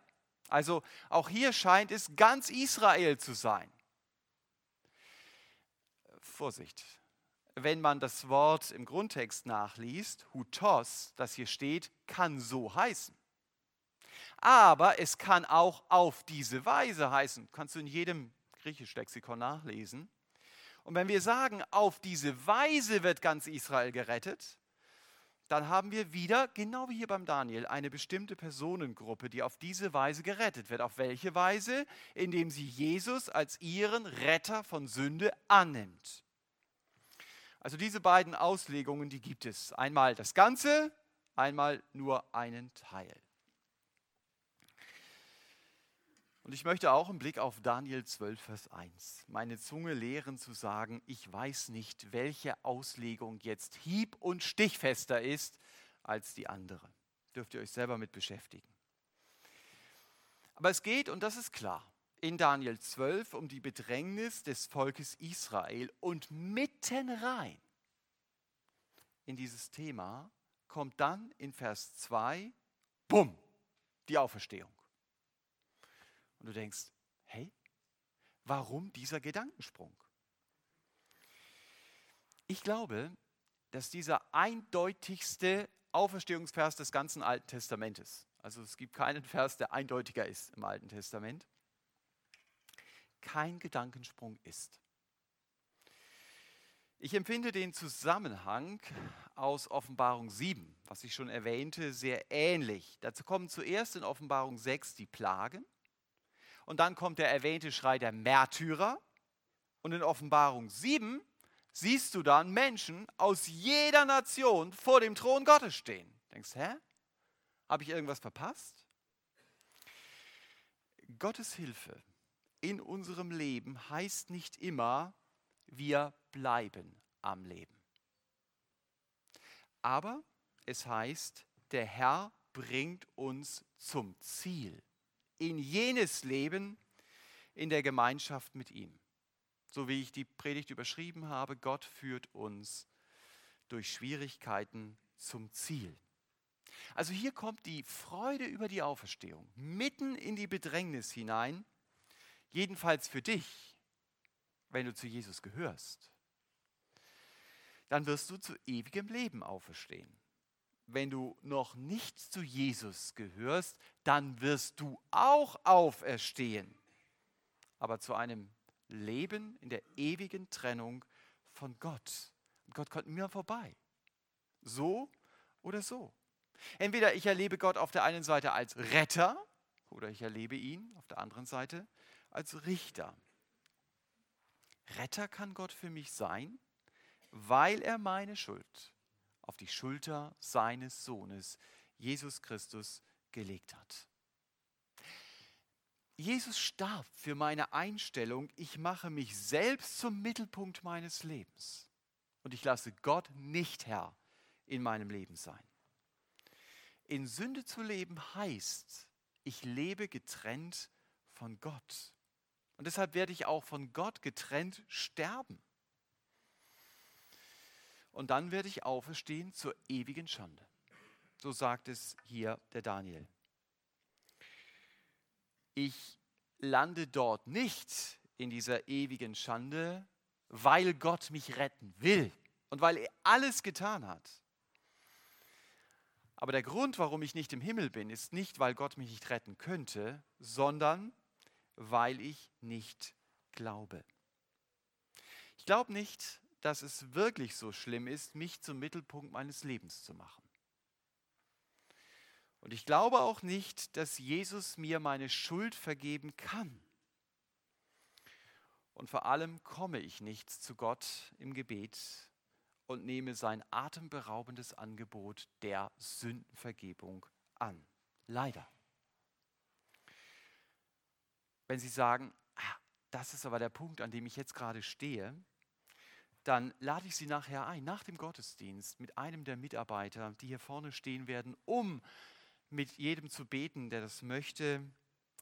Also auch hier scheint es ganz Israel zu sein. Vorsicht, wenn man das Wort im Grundtext nachliest, hutos, das hier steht, kann so heißen. Aber es kann auch auf diese Weise heißen. Kannst du in jedem griechisch Lexikon nachlesen. Und wenn wir sagen, auf diese Weise wird ganz Israel gerettet, dann haben wir wieder, genau wie hier beim Daniel, eine bestimmte Personengruppe, die auf diese Weise gerettet wird. Auf welche Weise? Indem sie Jesus als ihren Retter von Sünde annimmt. Also diese beiden Auslegungen, die gibt es. Einmal das Ganze, einmal nur einen Teil. Und ich möchte auch im Blick auf Daniel 12, Vers 1 meine Zunge lehren zu sagen, ich weiß nicht, welche Auslegung jetzt hieb- und stichfester ist als die andere. Dürft ihr euch selber mit beschäftigen. Aber es geht, und das ist klar, in Daniel 12 um die Bedrängnis des Volkes Israel und mitten rein in dieses Thema kommt dann in Vers 2, bumm, die Auferstehung. Und du denkst, hey, warum dieser Gedankensprung? Ich glaube, dass dieser eindeutigste Auferstehungsvers des ganzen Alten Testamentes, also es gibt keinen Vers, der eindeutiger ist im Alten Testament, kein Gedankensprung ist. Ich empfinde den Zusammenhang aus Offenbarung 7, was ich schon erwähnte, sehr ähnlich. Dazu kommen zuerst in Offenbarung 6 die Plagen und dann kommt der erwähnte Schrei der Märtyrer. Und in Offenbarung 7 siehst du dann Menschen aus jeder Nation vor dem Thron Gottes stehen. Denkst, hä? Habe ich irgendwas verpasst? Gottes Hilfe in unserem Leben heißt nicht immer, wir bleiben am Leben. Aber es heißt, der Herr bringt uns zum Ziel in jenes Leben in der Gemeinschaft mit ihm. So wie ich die Predigt überschrieben habe, Gott führt uns durch Schwierigkeiten zum Ziel. Also hier kommt die Freude über die Auferstehung mitten in die Bedrängnis hinein, jedenfalls für dich, wenn du zu Jesus gehörst. Dann wirst du zu ewigem Leben auferstehen. Wenn du noch nicht zu Jesus gehörst, dann wirst du auch auferstehen. Aber zu einem Leben in der ewigen Trennung von Gott. Und Gott kommt mir vorbei. So oder so. Entweder ich erlebe Gott auf der einen Seite als Retter oder ich erlebe ihn auf der anderen Seite als Richter. Retter kann Gott für mich sein, weil er meine Schuld auf die Schulter seines Sohnes, Jesus Christus, gelegt hat. Jesus starb für meine Einstellung, ich mache mich selbst zum Mittelpunkt meines Lebens und ich lasse Gott nicht Herr in meinem Leben sein. In Sünde zu leben heißt, ich lebe getrennt von Gott. Und deshalb werde ich auch von Gott getrennt sterben. Und dann werde ich auferstehen zur ewigen Schande. So sagt es hier der Daniel. Ich lande dort nicht in dieser ewigen Schande, weil Gott mich retten will und weil er alles getan hat. Aber der Grund, warum ich nicht im Himmel bin, ist nicht, weil Gott mich nicht retten könnte, sondern weil ich nicht glaube. Ich glaube nicht, dass es wirklich so schlimm ist, mich zum Mittelpunkt meines Lebens zu machen. Und ich glaube auch nicht, dass Jesus mir meine Schuld vergeben kann. Und vor allem komme ich nicht zu Gott im Gebet und nehme sein atemberaubendes Angebot der Sündenvergebung an. Leider. Wenn Sie sagen, ah, das ist aber der Punkt, an dem ich jetzt gerade stehe, dann lade ich Sie nachher ein, nach dem Gottesdienst, mit einem der Mitarbeiter, die hier vorne stehen werden, um mit jedem zu beten, der das möchte,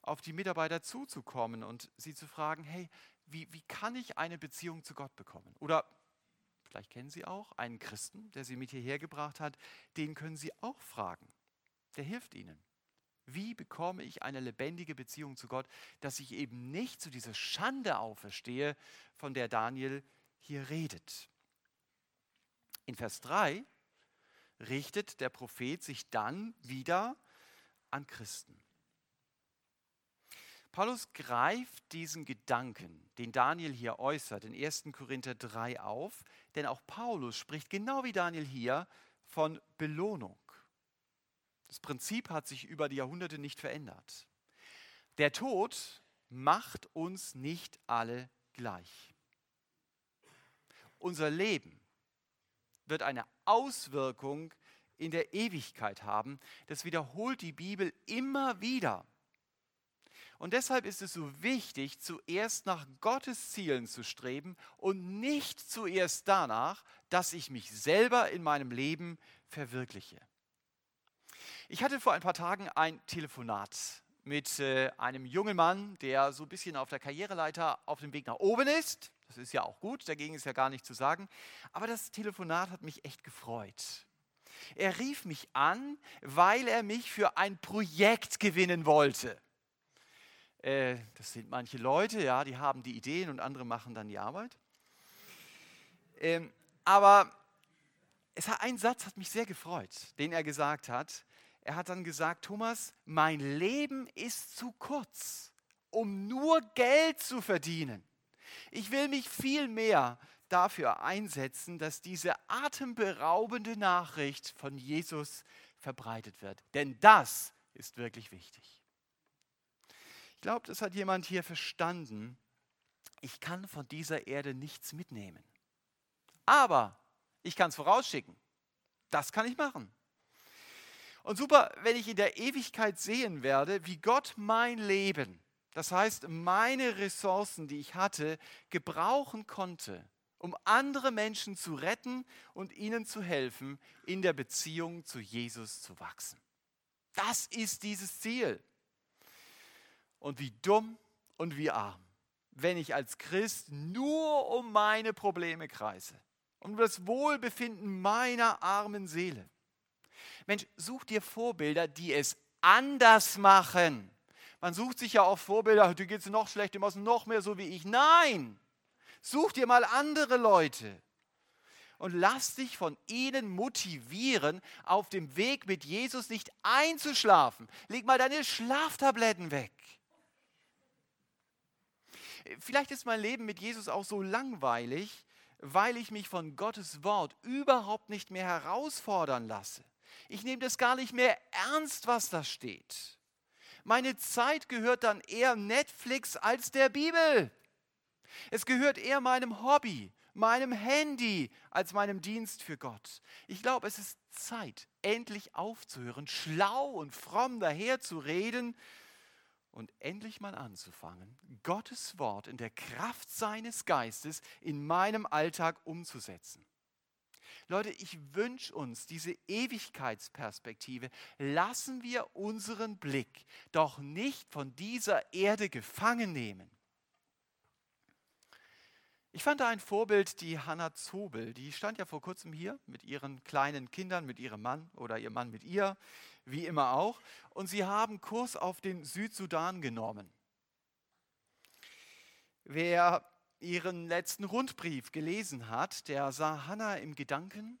auf die Mitarbeiter zuzukommen und sie zu fragen, hey, wie, wie kann ich eine Beziehung zu Gott bekommen? Oder vielleicht kennen Sie auch einen Christen, der Sie mit hierher gebracht hat, den können Sie auch fragen. Der hilft Ihnen. Wie bekomme ich eine lebendige Beziehung zu Gott, dass ich eben nicht zu dieser Schande auferstehe, von der Daniel hier redet? In Vers 3 richtet der Prophet sich dann wieder an Christen. Paulus greift diesen Gedanken, den Daniel hier äußert, in 1. Korinther 3 auf, denn auch Paulus spricht genau wie Daniel hier von Belohnung. Das Prinzip hat sich über die Jahrhunderte nicht verändert. Der Tod macht uns nicht alle gleich. Unser Leben wird eine Auswirkung in der Ewigkeit haben. Das wiederholt die Bibel immer wieder. Und deshalb ist es so wichtig, zuerst nach Gottes Zielen zu streben und nicht zuerst danach, dass ich mich selber in meinem Leben verwirkliche. Ich hatte vor ein paar Tagen ein Telefonat mit äh, einem jungen Mann, der so ein bisschen auf der Karriereleiter auf dem Weg nach oben ist. Das ist ja auch gut, dagegen ist ja gar nicht zu sagen. Aber das Telefonat hat mich echt gefreut. Er rief mich an, weil er mich für ein Projekt gewinnen wollte. Äh, das sind manche Leute, ja, die haben die Ideen und andere machen dann die Arbeit. Ähm, aber es hat, ein Satz hat mich sehr gefreut, den er gesagt hat. Er hat dann gesagt, Thomas, mein Leben ist zu kurz, um nur Geld zu verdienen. Ich will mich viel mehr dafür einsetzen, dass diese atemberaubende Nachricht von Jesus verbreitet wird. Denn das ist wirklich wichtig. Ich glaube, das hat jemand hier verstanden. Ich kann von dieser Erde nichts mitnehmen. Aber ich kann es vorausschicken. Das kann ich machen. Und super, wenn ich in der Ewigkeit sehen werde, wie Gott mein Leben, das heißt meine Ressourcen, die ich hatte, gebrauchen konnte, um andere Menschen zu retten und ihnen zu helfen, in der Beziehung zu Jesus zu wachsen. Das ist dieses Ziel. Und wie dumm und wie arm, wenn ich als Christ nur um meine Probleme kreise, um das Wohlbefinden meiner armen Seele. Mensch, such dir Vorbilder, die es anders machen. Man sucht sich ja auch Vorbilder, du gehst noch schlechter, du machst noch mehr so wie ich. Nein, such dir mal andere Leute. und lass dich von ihnen motivieren, auf dem Weg mit Jesus nicht einzuschlafen. Leg mal deine Schlaftabletten weg. Vielleicht ist mein Leben mit Jesus auch so langweilig, weil ich mich von Gottes Wort überhaupt nicht mehr herausfordern lasse. Ich nehme das gar nicht mehr ernst, was da steht. Meine Zeit gehört dann eher Netflix als der Bibel. Es gehört eher meinem Hobby, meinem Handy als meinem Dienst für Gott. Ich glaube, es ist Zeit, endlich aufzuhören, schlau und fromm daherzureden und endlich mal anzufangen, Gottes Wort in der Kraft seines Geistes in meinem Alltag umzusetzen. Leute, ich wünsche uns diese Ewigkeitsperspektive. Lassen wir unseren Blick doch nicht von dieser Erde gefangen nehmen. Ich fand da ein Vorbild, die Hannah Zobel. Die stand ja vor kurzem hier mit ihren kleinen Kindern, mit ihrem Mann oder ihr Mann mit ihr, wie immer auch. Und sie haben Kurs auf den Südsudan genommen. Wer ihren letzten Rundbrief gelesen hat, der sah Hannah im Gedanken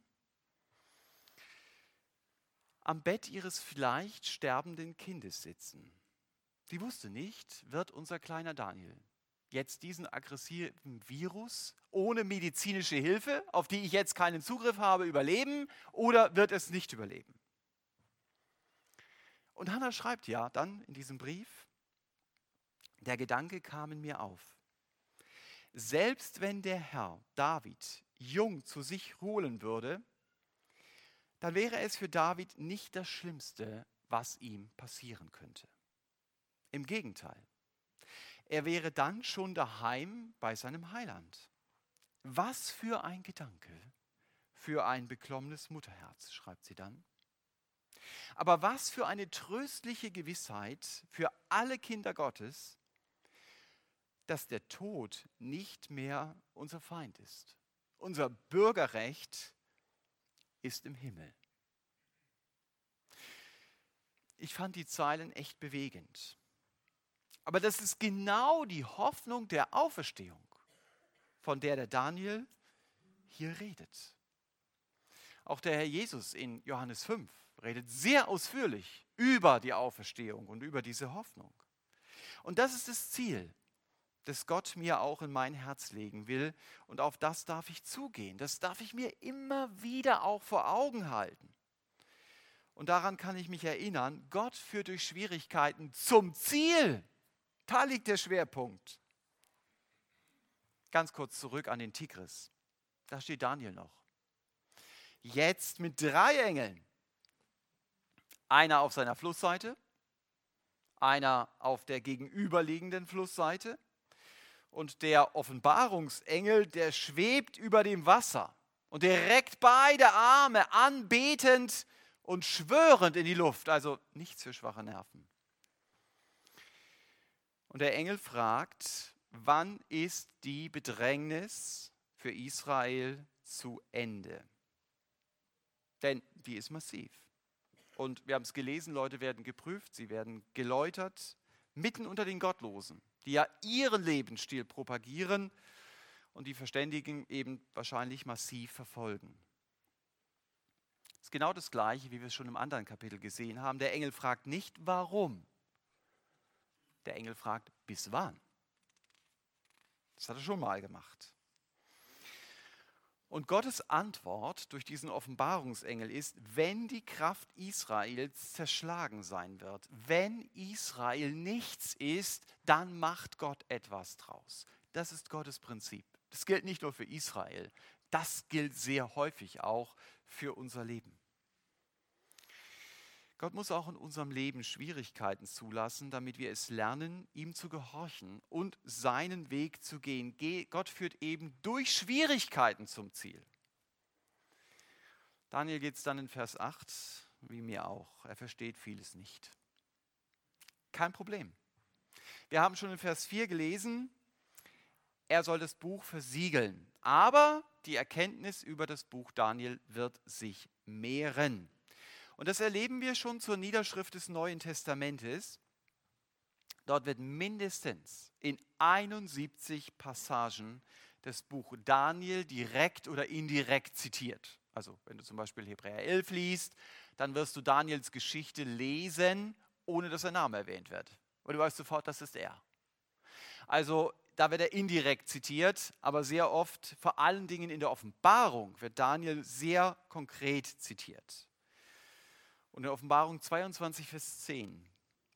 am Bett ihres vielleicht sterbenden Kindes sitzen. Sie wusste nicht, wird unser kleiner Daniel jetzt diesen aggressiven Virus ohne medizinische Hilfe, auf die ich jetzt keinen Zugriff habe, überleben oder wird es nicht überleben? Und Hannah schreibt ja dann in diesem Brief, der Gedanke kam in mir auf. Selbst wenn der Herr David jung zu sich holen würde, dann wäre es für David nicht das Schlimmste, was ihm passieren könnte. Im Gegenteil, er wäre dann schon daheim bei seinem Heiland. Was für ein Gedanke für ein beklommenes Mutterherz, schreibt sie dann. Aber was für eine tröstliche Gewissheit für alle Kinder Gottes, dass der Tod nicht mehr unser Feind ist. Unser Bürgerrecht ist im Himmel. Ich fand die Zeilen echt bewegend. Aber das ist genau die Hoffnung der Auferstehung, von der der Daniel hier redet. Auch der Herr Jesus in Johannes 5 redet sehr ausführlich über die Auferstehung und über diese Hoffnung. Und das ist das Ziel, das Gott mir auch in mein Herz legen will. Und auf das darf ich zugehen. Das darf ich mir immer wieder auch vor Augen halten. Und daran kann ich mich erinnern, Gott führt durch Schwierigkeiten zum Ziel. Da liegt der Schwerpunkt. Ganz kurz zurück an den Tigris. Da steht Daniel noch. Jetzt mit drei Engeln. Einer auf seiner Flussseite, einer auf der gegenüberliegenden Flussseite und der Offenbarungsengel, der schwebt über dem Wasser und der reckt beide Arme anbetend und schwörend in die Luft. Also nichts für schwache Nerven. Und der Engel fragt, wann ist die Bedrängnis für Israel zu Ende? Denn die ist massiv. Und wir haben es gelesen, Leute werden geprüft, sie werden geläutert, mitten unter den Gottlosen, die ja ihren Lebensstil propagieren und die Verständigen eben wahrscheinlich massiv verfolgen. Das ist genau das Gleiche, wie wir es schon im anderen Kapitel gesehen haben. Der Engel fragt nicht, warum, der Engel fragt, bis wann? Das hat er schon mal gemacht. Und Gottes Antwort durch diesen Offenbarungsengel ist, wenn die Kraft Israels zerschlagen sein wird, wenn Israel nichts ist, dann macht Gott etwas draus. Das ist Gottes Prinzip. Das gilt nicht nur für Israel, das gilt sehr häufig auch für unser Leben. Gott muss auch in unserem Leben Schwierigkeiten zulassen, damit wir es lernen, ihm zu gehorchen und seinen Weg zu gehen. Gott führt eben durch Schwierigkeiten zum Ziel. Daniel geht es dann in Vers 8, wie mir auch. Er versteht vieles nicht. Kein Problem. Wir haben schon in Vers 4 gelesen, er soll das Buch versiegeln. Aber die Erkenntnis über das Buch Daniel wird sich mehren. Und das erleben wir schon zur Niederschrift des Neuen Testamentes. Dort wird mindestens in 71 Passagen das Buch Daniel direkt oder indirekt zitiert. Also wenn du zum Beispiel Hebräer 11 liest, dann wirst du Daniels Geschichte lesen, ohne dass sein Name erwähnt wird. Und du weißt sofort, das ist er. Also da wird er indirekt zitiert, aber sehr oft, vor allen Dingen in der Offenbarung, wird Daniel sehr konkret zitiert. Und in Offenbarung 22, Vers 10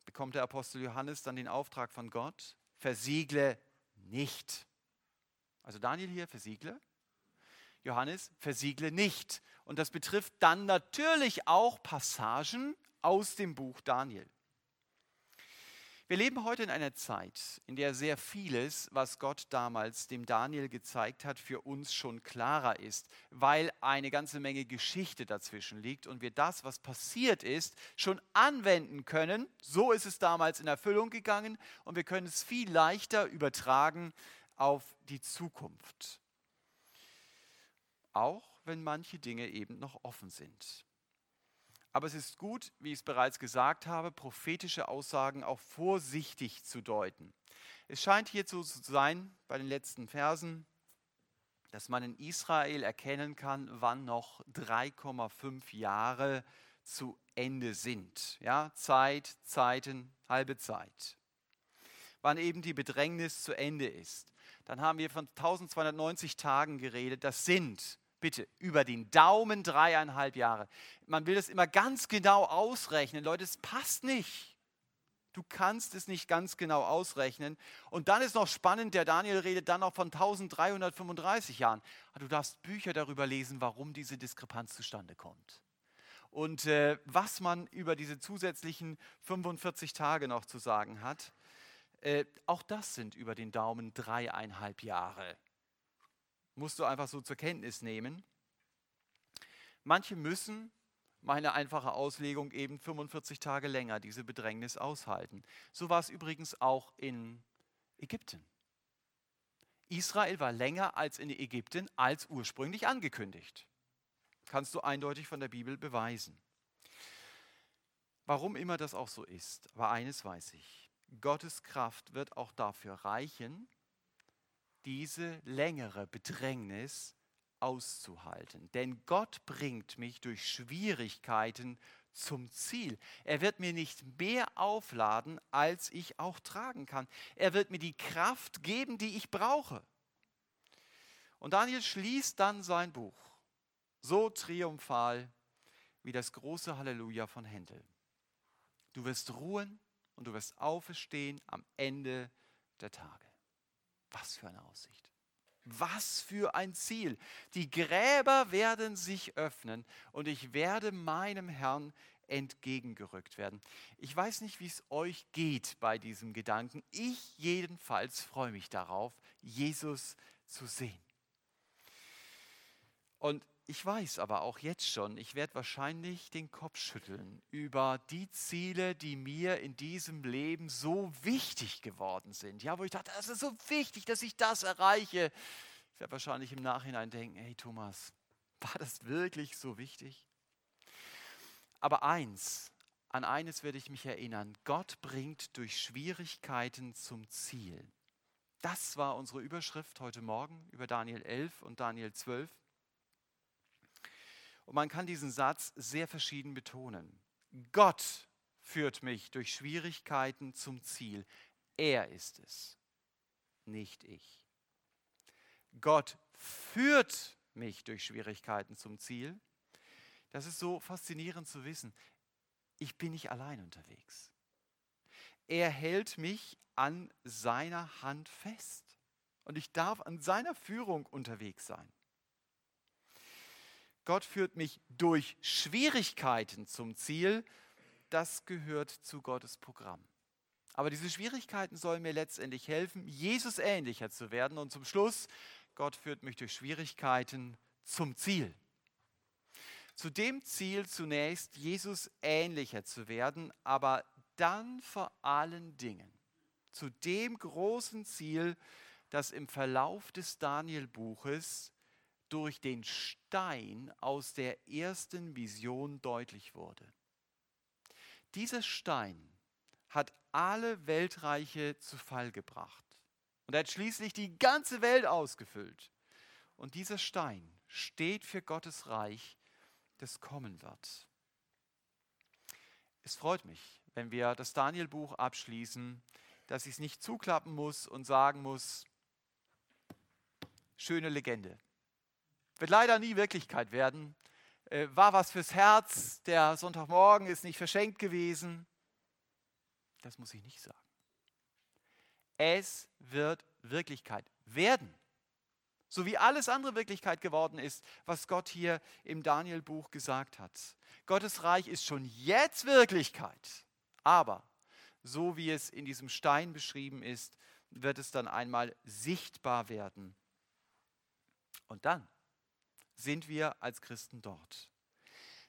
bekommt der Apostel Johannes dann den Auftrag von Gott, versiegle nicht. Also Daniel hier, versiegle. Johannes, versiegle nicht. Und das betrifft dann natürlich auch Passagen aus dem Buch Daniel. Wir leben heute in einer Zeit, in der sehr vieles, was Gott damals dem Daniel gezeigt hat, für uns schon klarer ist, weil eine ganze Menge Geschichte dazwischen liegt und wir das, was passiert ist, schon anwenden können. So ist es damals in Erfüllung gegangen und wir können es viel leichter übertragen auf die Zukunft. Auch wenn manche Dinge eben noch offen sind. Aber es ist gut, wie ich es bereits gesagt habe, prophetische Aussagen auch vorsichtig zu deuten. Es scheint hierzu zu sein, bei den letzten Versen, dass man in Israel erkennen kann, wann noch 3,5 Jahre zu Ende sind. Ja, Zeit, Zeiten, halbe Zeit. Wann eben die Bedrängnis zu Ende ist. Dann haben wir von 1290 Tagen geredet. Das sind bitte, über den Daumen dreieinhalb Jahre. Man will das immer ganz genau ausrechnen. Leute, es passt nicht. Du kannst es nicht ganz genau ausrechnen. Und dann ist noch spannend, der Daniel redet dann noch von 1335 Jahren. Ah, du darfst Bücher darüber lesen, warum diese Diskrepanz zustande kommt. Und äh, was man über diese zusätzlichen 45 Tage noch zu sagen hat, äh, auch das sind über den Daumen dreieinhalb Jahre musst du einfach so zur Kenntnis nehmen. Manche müssen, meine einfache Auslegung, eben 45 Tage länger diese Bedrängnis aushalten. So war es übrigens auch in Ägypten. Israel war länger als in Ägypten als ursprünglich angekündigt. Kannst du eindeutig von der Bibel beweisen. Warum immer das auch so ist, aber eines weiß ich. Gottes Kraft wird auch dafür reichen, diese längere Bedrängnis auszuhalten. Denn Gott bringt mich durch Schwierigkeiten zum Ziel. Er wird mir nicht mehr aufladen, als ich auch tragen kann. Er wird mir die Kraft geben, die ich brauche. Und Daniel schließt dann sein Buch so triumphal wie das große Halleluja von Händel. Du wirst ruhen und du wirst auferstehen am Ende der Tage. Was für eine Aussicht. Was für ein Ziel. Die Gräber werden sich öffnen und ich werde meinem Herrn entgegengerückt werden. Ich weiß nicht, wie es euch geht bei diesem Gedanken. Ich jedenfalls freue mich darauf, Jesus zu sehen. Und ich weiß aber auch jetzt schon, ich werde wahrscheinlich den Kopf schütteln über die Ziele, die mir in diesem Leben so wichtig geworden sind. Ja, wo ich dachte, es ist so wichtig, dass ich das erreiche. Ich werde wahrscheinlich im Nachhinein denken, hey Thomas, war das wirklich so wichtig? Aber eins, an eines werde ich mich erinnern, Gott bringt durch Schwierigkeiten zum Ziel. Das war unsere Überschrift heute Morgen über Daniel 11 und Daniel 12. Und man kann diesen Satz sehr verschieden betonen. Gott führt mich durch Schwierigkeiten zum Ziel. Er ist es, nicht ich. Gott führt mich durch Schwierigkeiten zum Ziel. Das ist so faszinierend zu wissen. Ich bin nicht allein unterwegs. Er hält mich an seiner Hand fest und ich darf an seiner Führung unterwegs sein. Gott führt mich durch Schwierigkeiten zum Ziel, das gehört zu Gottes Programm. Aber diese Schwierigkeiten sollen mir letztendlich helfen, Jesus ähnlicher zu werden. Und zum Schluss, Gott führt mich durch Schwierigkeiten zum Ziel. Zu dem Ziel zunächst, Jesus ähnlicher zu werden, aber dann vor allen Dingen zu dem großen Ziel, das im Verlauf des Daniel-Buches durch den Stein aus der ersten Vision deutlich wurde. Dieser Stein hat alle Weltreiche zu Fall gebracht. Und hat schließlich die ganze Welt ausgefüllt. Und dieser Stein steht für Gottes Reich, das kommen wird. Es freut mich, wenn wir das Daniel-Buch abschließen, dass ich es nicht zuklappen muss und sagen muss, schöne Legende. Wird leider nie Wirklichkeit werden. Äh, war was fürs Herz, der Sonntagmorgen ist nicht verschenkt gewesen. Das muss ich nicht sagen. Es wird Wirklichkeit werden. So wie alles andere Wirklichkeit geworden ist, was Gott hier im Daniel-Buch gesagt hat. Gottes Reich ist schon jetzt Wirklichkeit. Aber so wie es in diesem Stein beschrieben ist, wird es dann einmal sichtbar werden. Und dann sind wir als Christen dort.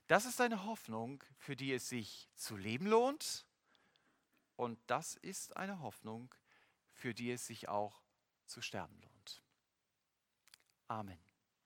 Das ist eine Hoffnung, für die es sich zu leben lohnt. Und das ist eine Hoffnung, für die es sich auch zu sterben lohnt. Amen.